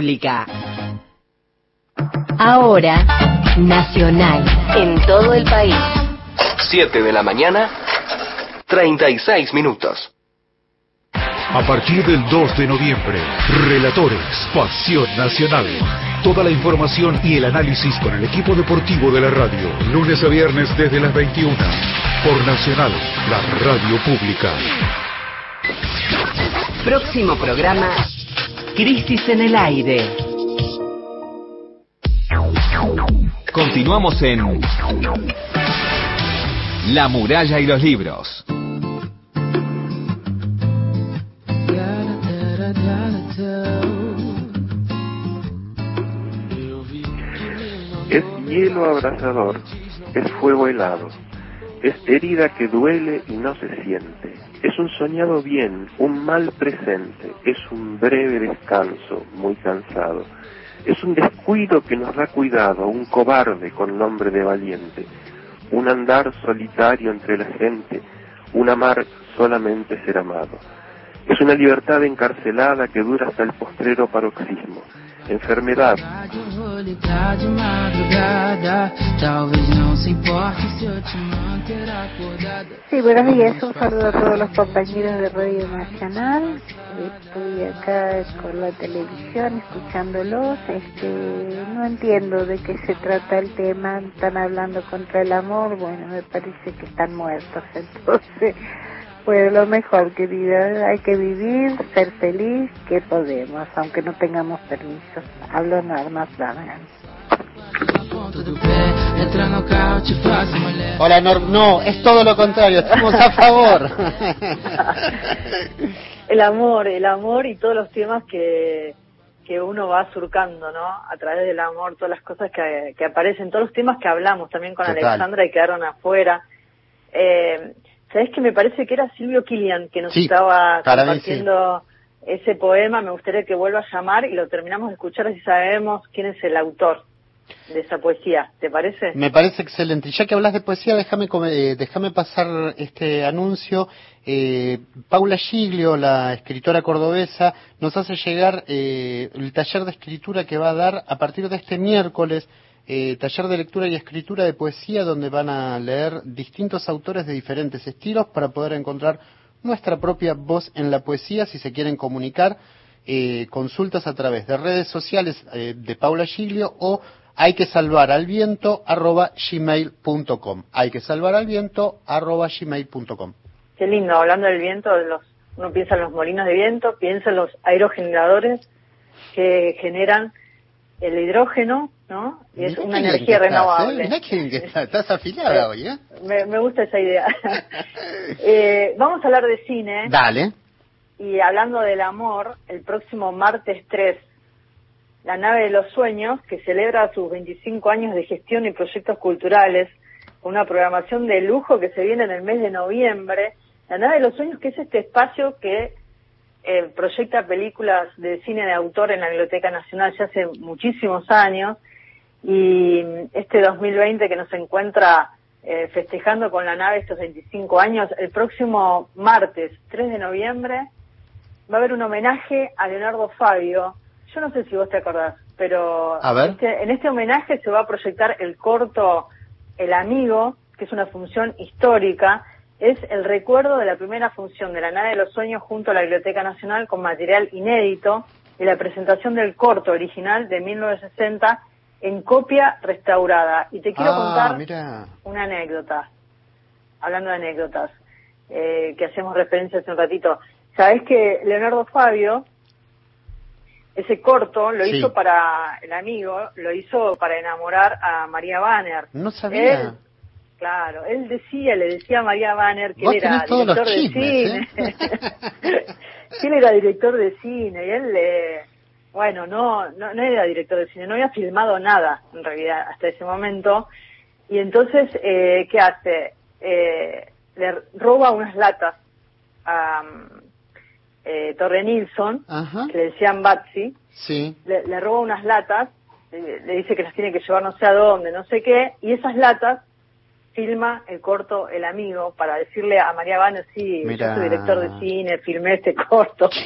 Ahora, Nacional. En todo el país. 7 de la mañana, 36 minutos. A partir del 2 de noviembre, Relatores, Pasión Nacional. Toda la información y el análisis con el equipo deportivo de la radio. Lunes a viernes desde las 21. Por Nacional, la radio pública. Próximo programa, Crisis en el aire. Continuamos en La muralla y los libros. Es hielo abrasador, es fuego helado, es herida que duele y no se siente, es un soñado bien, un mal presente, es un breve descanso, muy cansado, es un descuido que nos da cuidado, un cobarde con nombre de valiente, un andar solitario entre la gente, un amar solamente ser amado. Es una libertad encarcelada que dura hasta el postrero paroxismo, enfermedad. Sí, buenos días. Un saludo a todos los compañeros de Radio Nacional. Estoy acá con la televisión escuchándolos. Este, no entiendo de qué se trata el tema. Están hablando contra el amor. Bueno, me parece que están muertos. Entonces, pues lo mejor, querida. Hay que vivir, ser feliz, que podemos, aunque no tengamos permiso. Hablo nada más, nada. Ponta do pé, entra no carro, te faço mulher. Hola, Nor no, es todo lo contrario, estamos a favor. el amor, el amor y todos los temas que, que uno va surcando, ¿no? A través del amor, todas las cosas que, que aparecen, todos los temas que hablamos también con Total. Alexandra y quedaron afuera. Eh, ¿Sabes que me parece que era Silvio Kilian que nos Sí, estaba compartiendo ese poema? Me gustaría que vuelva a llamar y lo terminamos de escuchar así sabemos quién es el autor de esa poesía. ¿Te parece? Me parece excelente. Y ya que hablas de poesía, déjame eh, déjame pasar este anuncio. Eh, Paula Giglio, la escritora cordobesa, nos hace llegar eh, el taller de escritura que va a dar a partir de este miércoles. eh, taller de lectura y escritura de poesía donde van a leer distintos autores de diferentes estilos para poder encontrar nuestra propia voz en la poesía si se quieren comunicar eh, consultas a través de redes sociales eh, de Paula Giglio o hay que salvar al viento arroba gmail.com hay que salvar al viento arroba gmail.com Qué lindo, hablando del viento, los, uno piensa en los molinos de viento, piensa en los aerogeneradores que generan el hidrógeno, ¿no? Y es una Mirá energía estás, renovable. ¿eh? Mirá que estás, estás afiliada hoy, ¿eh? Me, me gusta esa idea. Eh, vamos a hablar de cine Dale. y hablando del amor, el próximo martes 3, la nave de los sueños, que celebra sus 25 años de gestión y proyectos culturales, con una programación de lujo que se viene en el mes de noviembre. La nave de los sueños, que es este espacio que eh, proyecta películas de cine de autor en la Biblioteca Nacional ya hace muchísimos años y este 2020 que nos encuentra eh, festejando con la nave estos 25 años, el próximo martes 3 de noviembre va a haber un homenaje a Leonardo Fabio. Yo no sé si vos te acordás, pero A ver. este- en este homenaje se va a proyectar el corto El Amigo, que es una función histórica. Es el recuerdo de la primera función de la nave de los sueños junto a la Biblioteca Nacional con material inédito. y la presentación del corto original de 1960 en copia restaurada. Y te quiero Ah, contar mira. una anécdota, hablando de anécdotas, eh, que hacemos referencia hace un ratito. Sabes que Leonardo Fabio, ese corto lo Sí. hizo para el amigo, lo hizo para enamorar a María Banner. No sabía. Él, claro, él decía, le decía a María Banner que él era director de chismes, cine. que él era director de cine y él, eh, bueno, no, no, no era director de cine, no había filmado nada en realidad hasta ese momento. Y entonces, eh, ¿qué hace? Eh, le roba unas latas a eh, Torre Nilsson, Ajá. que le decían Batsy, Sí. le, le roba unas latas, eh, le dice que las tiene que llevar no sé a dónde, no sé qué, y esas latas filma el corto El Amigo para decirle a María Banner, sí, Mirá. yo soy director de cine, filmé este corto.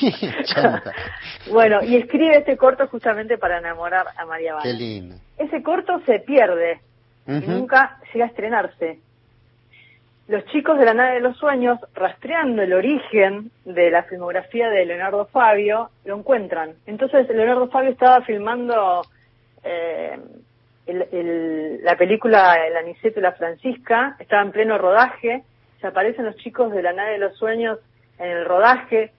Bueno, y escribe este corto justamente para enamorar a María Qué lindo. Ese corto se pierde y nunca llega a estrenarse. Los chicos de la nave de los sueños, rastreando el origen de la filmografía de Leonardo Fabio, lo encuentran. Entonces Leonardo Fabio estaba filmando eh, el- la película El Aniceto y la Francisca, estaba en pleno rodaje, se aparecen los chicos de la nave de los sueños en el rodaje,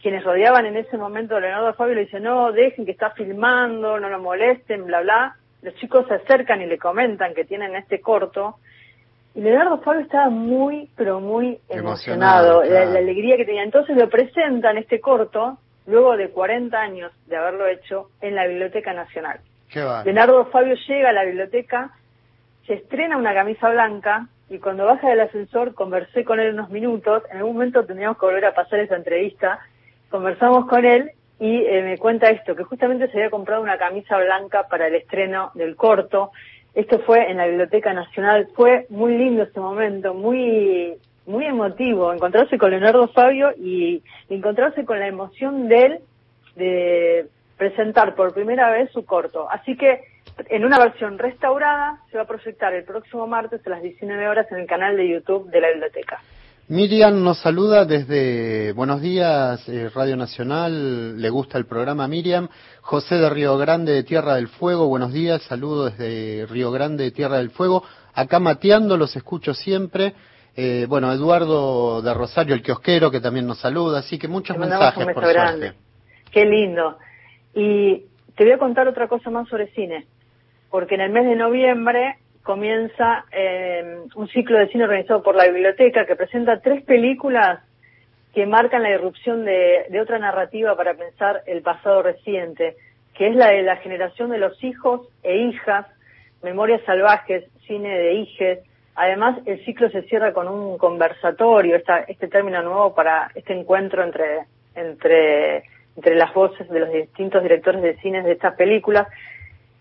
quienes rodeaban en ese momento a Leonardo Fabio le dicen, no, dejen que está filmando, no lo molesten, bla, bla. Los chicos se acercan y le comentan que tienen este corto. Y Leonardo Fabio estaba muy, pero muy Emocionado, emocionado, la, claro. la alegría que tenía. Entonces lo presentan este corto, luego de 40 años de haberlo hecho, en la Biblioteca Nacional. Qué. Leonardo Fabio llega a la biblioteca, se estrena una camisa blanca y cuando baja del ascensor conversé con él unos minutos. En algún momento tendríamos que volver a pasar esa entrevista. Conversamos con él y eh, me cuenta esto, que justamente se había comprado una camisa blanca para el estreno del corto. Esto fue en la Biblioteca Nacional. Fue muy lindo ese momento, muy muy emotivo encontrarse con Leonardo Fabio y encontrarse con la emoción de él de presentar por primera vez su corto. Así que en una versión restaurada se va a proyectar el próximo martes a las 19 horas en el canal de YouTube de la biblioteca. Miriam nos saluda desde Buenos Días, eh, Radio Nacional, le gusta el programa Miriam. José de Río Grande de Tierra del Fuego, buenos días, saludo desde Río Grande de Tierra del Fuego. Acá mateando, los escucho siempre. Eh, bueno, Eduardo de Rosario, el kiosquero, que también nos saluda, así que muchos mensajes un por suerte. Qué lindo. Y te voy a contar otra cosa más sobre cine, porque en el mes de noviembre comienza eh, un ciclo de cine organizado por la biblioteca que presenta tres películas que marcan la irrupción de, otra narrativa para pensar el pasado reciente, que es la de la generación de los hijos e hijas, memorias salvajes, cine de hijes. Además, el ciclo se cierra con un conversatorio, esta, este término nuevo para este encuentro entre, entre, entre las voces de los distintos directores de cines de estas películas.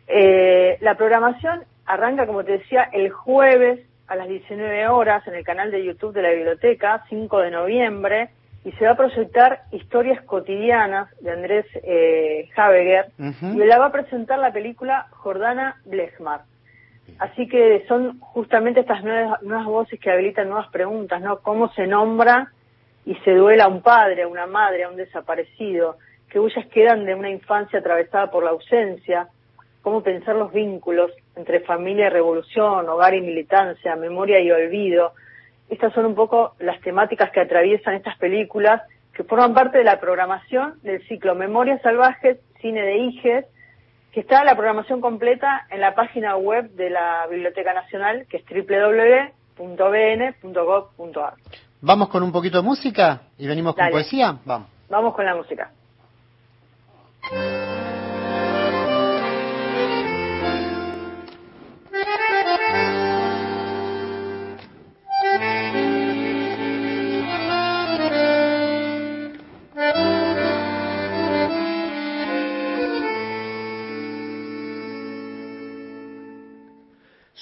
Eh, la programación arranca, como te decía, el jueves a las 19 horas en el canal de YouTube de la biblioteca, 5 de noviembre, y se va a proyectar Historias cotidianas de Andrés eh, Habeger, y la va a presentar la película Jordana Blechmar. Así que son justamente estas nuevas, nuevas voces que habilitan nuevas preguntas, ¿no? ¿Cómo se nombra y se duela a un padre, a una madre, a un desaparecido? ¿Qué huellas quedan de una infancia atravesada por la ausencia? ¿Cómo pensar los vínculos entre familia y revolución, hogar y militancia, memoria y olvido? Estas son un poco las temáticas que atraviesan estas películas que forman parte de la programación del ciclo Memorias Salvajes, Cine de Hijes, que está la programación completa en la página web de la Biblioteca Nacional, que es www.bn.gov.ar. Vamos con un poquito de música y venimos con poesía. Vamos. Vamos con la música.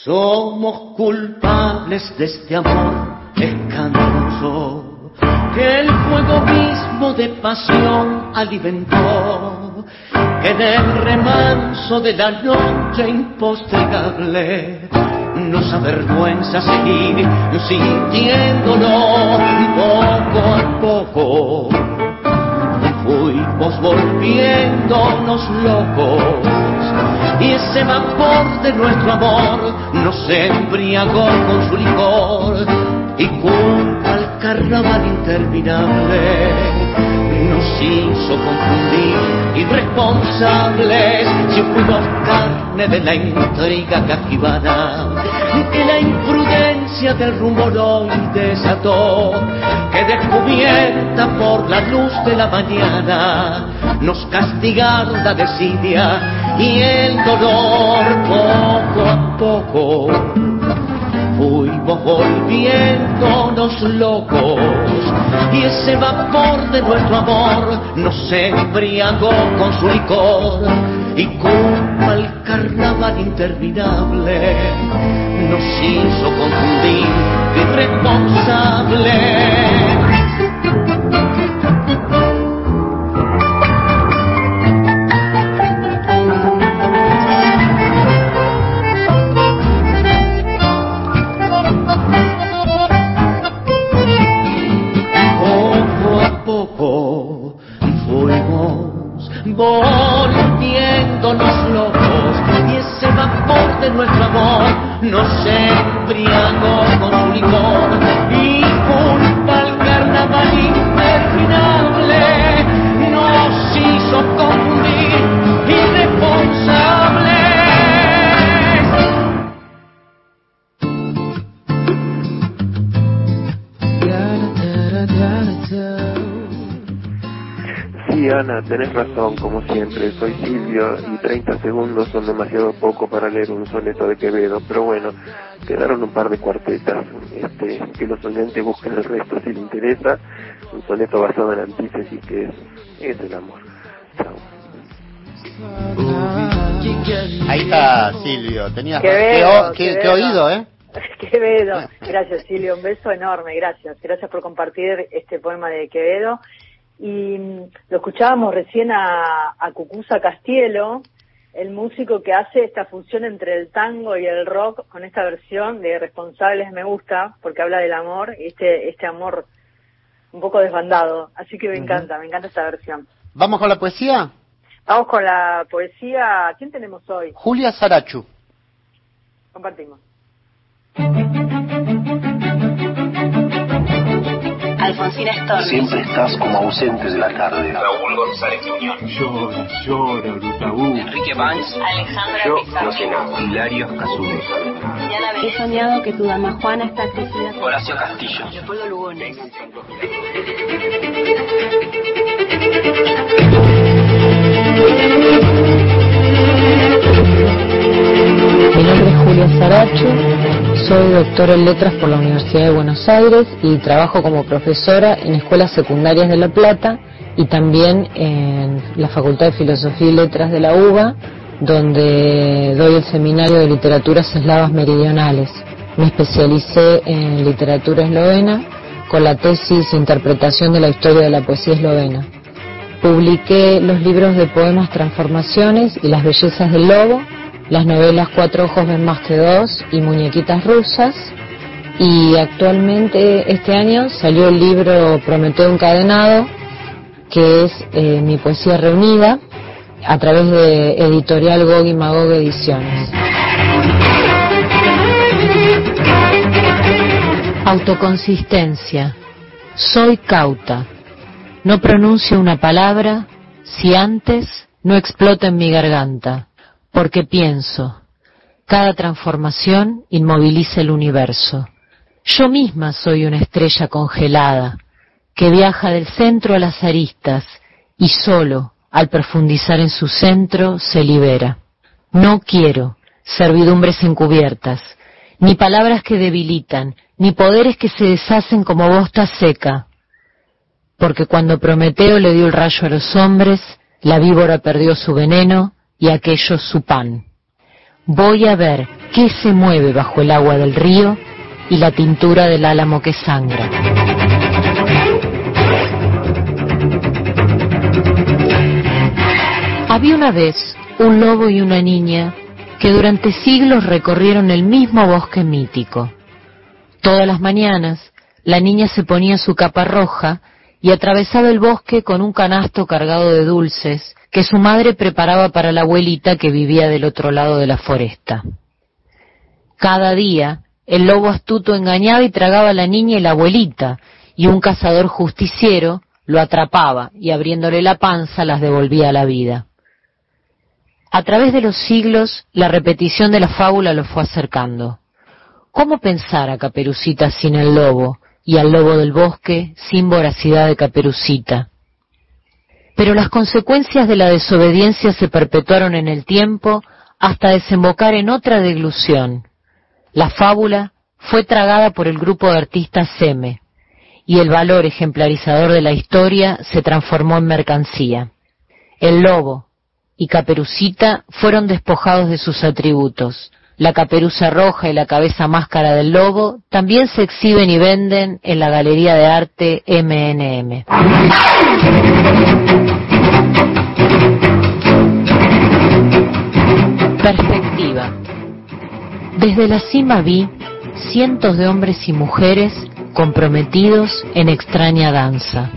Somos culpables de este amor escandaloso que el fuego mismo de pasión alimentó, que en el remanso de la noche impostergable nos avergüenza seguir sintiéndolo poco a poco. Fuimos volviendo locos y ese vapor de nuestro amor nos embriagó con su licor. Y culpa al carnaval interminable nos hizo confundir irresponsables. Si fuimos carne de la intriga cajibana que la imprudencia del rumor hoy desató que descubierta por la luz de la mañana nos castigaron la desidia y el dolor poco a poco. Fuimos volviéndonos locos y ese vapor de nuestro amor nos embriagó con su licor. Y culpa al carnaval interminable nos hizo confundir irresponsable tenés razón, como siempre. Soy Silvio y 30 segundos son demasiado poco para leer un soneto de Quevedo. Pero bueno, quedaron un par de cuartetas. Este, que los oyentes busquen el resto si les interesa. Un soneto basado en antítesis que es, es el amor. Chao. Ahí está Silvio, tenías Quevedo, qué, qué- qué Quevedo. oído, ¿eh? Quevedo. Gracias, Silvio. Un beso enorme. Gracias. Gracias por compartir este poema de Quevedo. Y mm, lo escuchábamos recién a, a Cucuza Castielo, el músico que hace esta fusión entre el tango y el rock con esta versión de Responsables Me Gusta, porque habla del amor y este, este amor un poco desbandado. Así que me encanta, me encanta esta versión. ¿Vamos con la poesía? Vamos con la poesía. ¿Quién tenemos hoy? Julia Sarachu. Compartimos. Alfonsina Storm. Siempre estás como ausente de la tarde. Raúl González Muñoz. Llora, llora, Brutaú. Enrique Banks. Alejandra Yo Pizarro. no sé nada. Hilario Cazune. He soñado que tu dama Juana está crecida. Horacio Castillo. Leopoldo Lugones. Nombre es Julia Saracho, soy doctora en letras por la Universidad de Buenos Aires y trabajo como profesora en escuelas secundarias de La Plata y también en la Facultad de Filosofía y Letras de la UBA, donde doy el seminario de literaturas eslavas meridionales. Me especialicé en literatura eslovena con la tesis Interpretación de la historia de la poesía eslovena. Publiqué los libros de poemas Transformaciones y Las bellezas del lobo, las novelas Cuatro ojos ven más que dos y Muñequitas rusas. Y actualmente este año salió el libro Prometeo encadenado, que es eh, mi poesía reunida a través de editorial Gog y Magog Ediciones. Autoconsistencia. Soy cauta. No pronuncio una palabra si antes no explota en mi garganta, porque pienso, cada transformación inmoviliza el universo. Yo misma soy una estrella congelada que viaja del centro a las aristas y solo al profundizar en su centro se libera. No quiero servidumbres encubiertas, ni palabras que debilitan, ni poderes que se deshacen como bosta seca, porque cuando Prometeo le dio el rayo a los hombres, la víbora perdió su veneno y aquello su pan. Voy a ver qué se mueve bajo el agua del río y la tintura del álamo que sangra. Había una vez un lobo y una niña que durante siglos recorrieron el mismo bosque mítico. Todas las mañanas la niña se ponía su capa roja y atravesaba el bosque con un canasto cargado de dulces que su madre preparaba para la abuelita que vivía del otro lado de la foresta. Cada día, el lobo astuto engañaba y tragaba a la niña y la abuelita, y un cazador justiciero lo atrapaba y abriéndole la panza las devolvía a la vida. A través de los siglos, la repetición de la fábula lo fue acercando. ¿Cómo pensar a Caperucita sin el lobo y al lobo del bosque sin voracidad de Caperucita? Pero las consecuencias de la desobediencia se perpetuaron en el tiempo hasta desembocar en otra deglución. La fábula fue tragada por el grupo de artistas Seme, y el valor ejemplarizador de la historia se transformó en mercancía. El lobo y Caperucita fueron despojados de sus atributos. La caperuza roja y la cabeza máscara del lobo también se exhiben y venden en la Galería de Arte MNM. Perspectiva. Desde la cima vi cientos de hombres y mujeres comprometidos en extraña danza.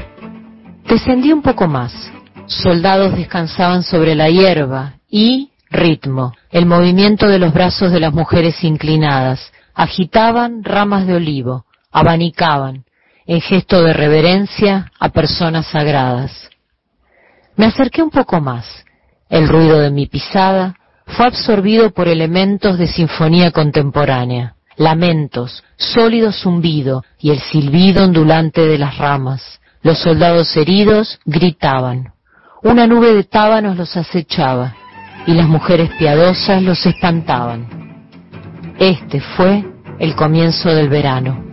Descendí un poco más. Soldados descansaban sobre la hierba y ritmo, el movimiento de los brazos de las mujeres inclinadas, agitaban ramas de olivo, abanicaban, en gesto de reverencia, a personas sagradas. Me acerqué un poco más. El ruido de mi pisada fue absorbido por elementos de sinfonía contemporánea lamentos, sólido zumbido y el silbido ondulante de las ramas. Los soldados heridos gritaban. Una nube de tábanos los acechaba y las mujeres piadosas los espantaban. Este fue el comienzo del verano.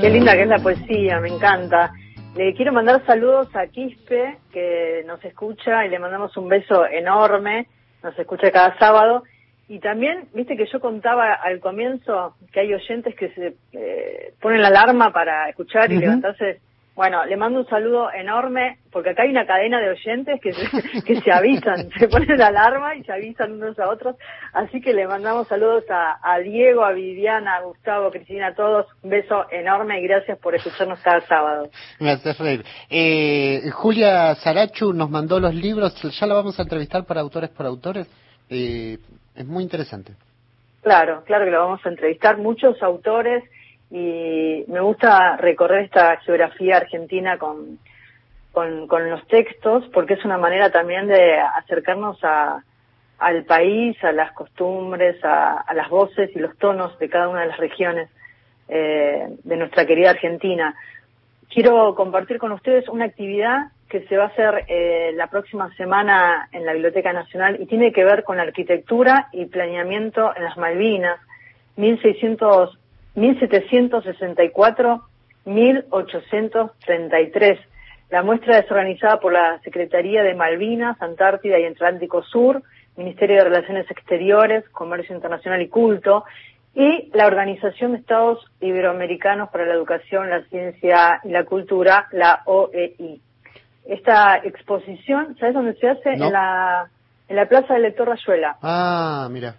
Qué linda que es la poesía, me encanta. Le quiero mandar saludos a Quispe, que nos escucha, y le mandamos un beso enorme, nos escucha cada sábado. Y también, viste que yo contaba al comienzo que hay oyentes que se eh, ponen la alarma para escuchar y levantarse bueno, le mando un saludo enorme, porque acá hay una cadena de oyentes que se, que se avisan, se ponen la alarma y se avisan unos a otros. Así que le mandamos saludos a, a Diego, a Viviana, a Gustavo, a Cristina, a todos. Un beso enorme y gracias por escucharnos cada sábado. Rey. Eh, Julia Sarachu nos mandó los libros, ya la vamos a entrevistar para autores por autores. Eh, es muy interesante. Claro, claro que lo vamos a entrevistar. Muchos autores y me gusta recorrer esta geografía argentina con, con, los textos porque es una manera también de acercarnos a, al país, a las costumbres, a, las voces y los tonos de cada una de las regiones eh, de nuestra querida Argentina. Quiero compartir con ustedes una actividad que se va a hacer eh, la próxima semana en la Biblioteca Nacional y tiene que ver con la arquitectura y planeamiento en las Malvinas, 1600 1764-1833. La muestra es organizada por la Secretaría de Malvinas, Antártida y Atlántico Sur, Ministerio de Relaciones Exteriores, Comercio Internacional y Culto, y la Organización de Estados Iberoamericanos para la Educación, la Ciencia y la Cultura, la OEI. Esta exposición, ¿sabes dónde se hace? En la en la Plaza del Lector Rayuela. Ah, mira.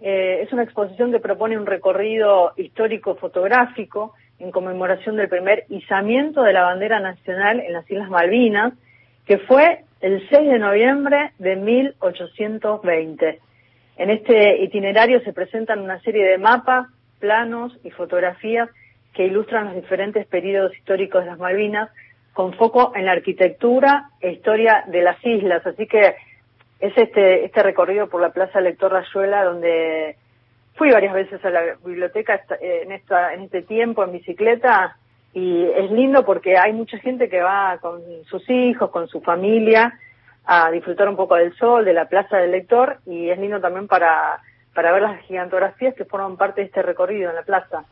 Eh, es una exposición que propone un recorrido histórico fotográfico en conmemoración del primer izamiento de la bandera nacional en las Islas Malvinas, que fue el 6 de noviembre de 1820. En este itinerario se presentan una serie de mapas, planos y fotografías que ilustran los diferentes periodos históricos de las Malvinas con foco en la arquitectura e historia de las islas. Así que es este, este recorrido por la Plaza Lector Rayuela donde fui varias veces a la biblioteca en, esta, en este tiempo en bicicleta y es lindo porque hay mucha gente que va con sus hijos, con su familia a disfrutar un poco del sol, de la Plaza del Lector y es lindo también para, para ver las gigantografías que forman parte de este recorrido en la plaza.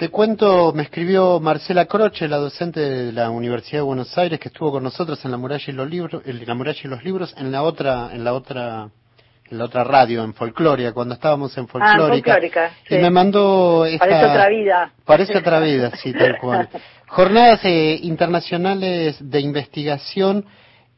Te cuento, me escribió Marcela Croce, la docente de la Universidad de Buenos Aires, que estuvo con nosotros en la muralla y los libros, en la muralla y los libros, en la otra, en la otra, en la otra radio, en Folcloria, cuando estábamos en Folclórica. Ah, y me mandó esta, Parece otra vida. Parece otra vida, sí, tal cual. Jornadas eh, internacionales de investigación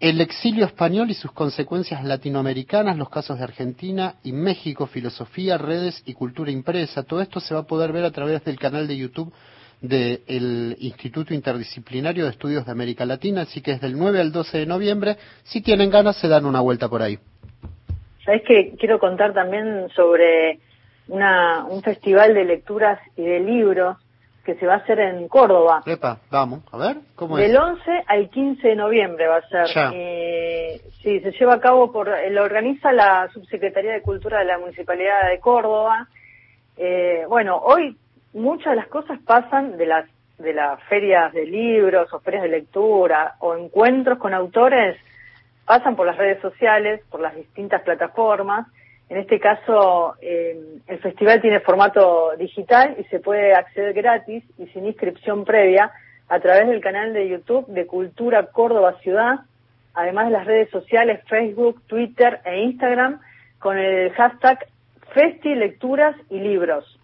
El exilio español y sus consecuencias latinoamericanas, los casos de Argentina y México, filosofía, redes y cultura impresa. Todo esto se va a poder ver a través del canal de YouTube del Instituto Interdisciplinario de Estudios de América Latina, así que es del 9 al 12 de noviembre. Si tienen ganas, se dan una vuelta por ahí. Sabes que quiero contar también sobre una, un festival de lecturas y de libros que se va a hacer en Córdoba. Epa, vamos, a ver, ¿cómo Del es? 11 al 15 de noviembre va a ser. Ya. Eh, sí, se lleva a cabo por, eh, lo organiza la Subsecretaría de Cultura de la Municipalidad de Córdoba. Eh, bueno, hoy muchas de las cosas pasan de las de las ferias de libros o ferias de lectura o encuentros con autores pasan por las redes sociales, por las distintas plataformas. En este caso, eh, el festival tiene formato digital y se puede acceder gratis y sin inscripción previa a través del canal de YouTube de Cultura Córdoba Ciudad, además de las redes sociales Facebook, Twitter e Instagram, con el hashtag Festi Lecturas y Libros.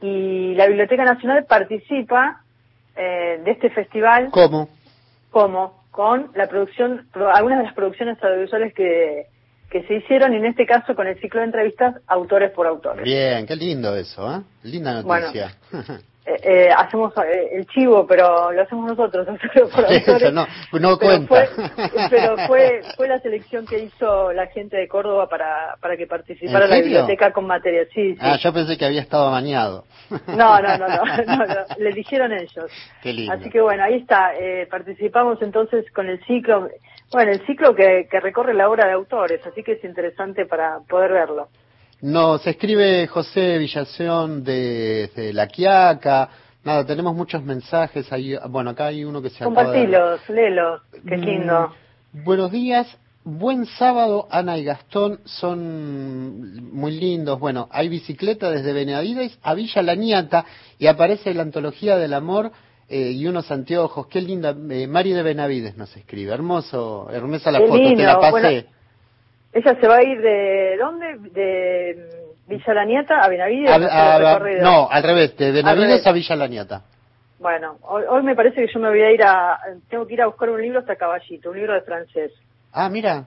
Y la Biblioteca Nacional participa eh, de este festival. ¿Cómo? ¿Cómo? Con la producción, pro- algunas de las producciones audiovisuales que, que se hicieron, en este caso con el ciclo de entrevistas autores por autores. Bien, qué lindo eso, ¿eh? Linda noticia. eh, hacemos eh, el chivo, pero lo hacemos nosotros, por. Eso no, no pero cuenta. Fue, pero fue, fue la selección que hizo la gente de Córdoba para, para que participara ¿En la biblioteca con material. Sí, sí. Ah, yo pensé que había estado bañado. No, no, no, no, no, no, le eligieron ellos. Qué lindo. Así que bueno, ahí está. eh, participamos entonces con el ciclo, bueno, el ciclo que, que recorre la obra de autores, así que es interesante para poder verlo. Nos escribe José Villación de, de La Quiaca. Nada, tenemos muchos mensajes. Ahí, bueno, acá hay uno que se acaba de... Compartilos, léelos, qué Mm, lindo. Buenos días, buen sábado, Ana y Gastón son muy lindos. Bueno, hay bicicleta desde Benavides a Villa La Niata y aparece la antología del amor eh, y unos anteojos. Qué linda. Eh, Mari de Benavides nos escribe. Hermoso, hermosa la Qué foto, te lindo, la pasé. bueno, Ella se va a ir de, ¿dónde? De Villa La Nieta a Benavides. A- a hacer a- el recorrido. no, al revés, de Benavides a Villa La Niata. Bueno, hoy, hoy me parece que yo me voy a ir a, tengo que ir a buscar un libro hasta Caballito, un libro de francés. Ah, mira.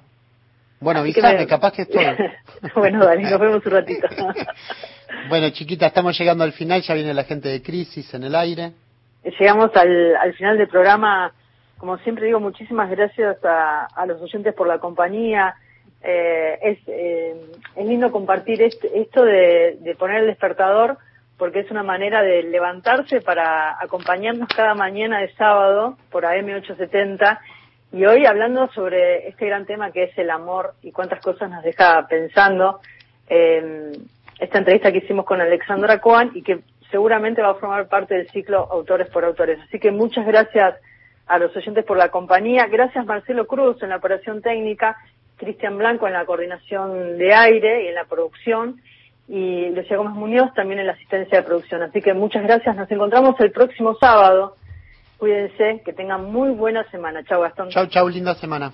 Bueno, Así que avísame, me- capaz que estoy. bueno, dale, nos vemos un ratito. bueno, chiquita, estamos llegando al final, ya viene la gente de Crisis en el aire. Llegamos al, al final del programa. Como siempre digo, muchísimas gracias a, a los oyentes por la compañía. Eh, es, eh, es lindo compartir este- esto de, poner el despertador porque es una manera de levantarse para acompañarnos cada mañana de sábado por AM870 y hoy hablando sobre este gran tema que es el amor y cuántas cosas nos deja pensando. eh, esta entrevista que hicimos con Alexandra Coan y que seguramente va a formar parte del ciclo Autores por Autores. Así que muchas gracias a los oyentes por la compañía. Gracias Marcelo Cruz en la operación técnica, Cristian Blanco en la coordinación de aire y en la producción y Lucía Gómez Muñoz también en la asistencia de producción. Así que muchas gracias. Nos encontramos el próximo sábado. Cuídense, que tengan muy buena semana. Chao Gastón. Chau, chau, linda semana.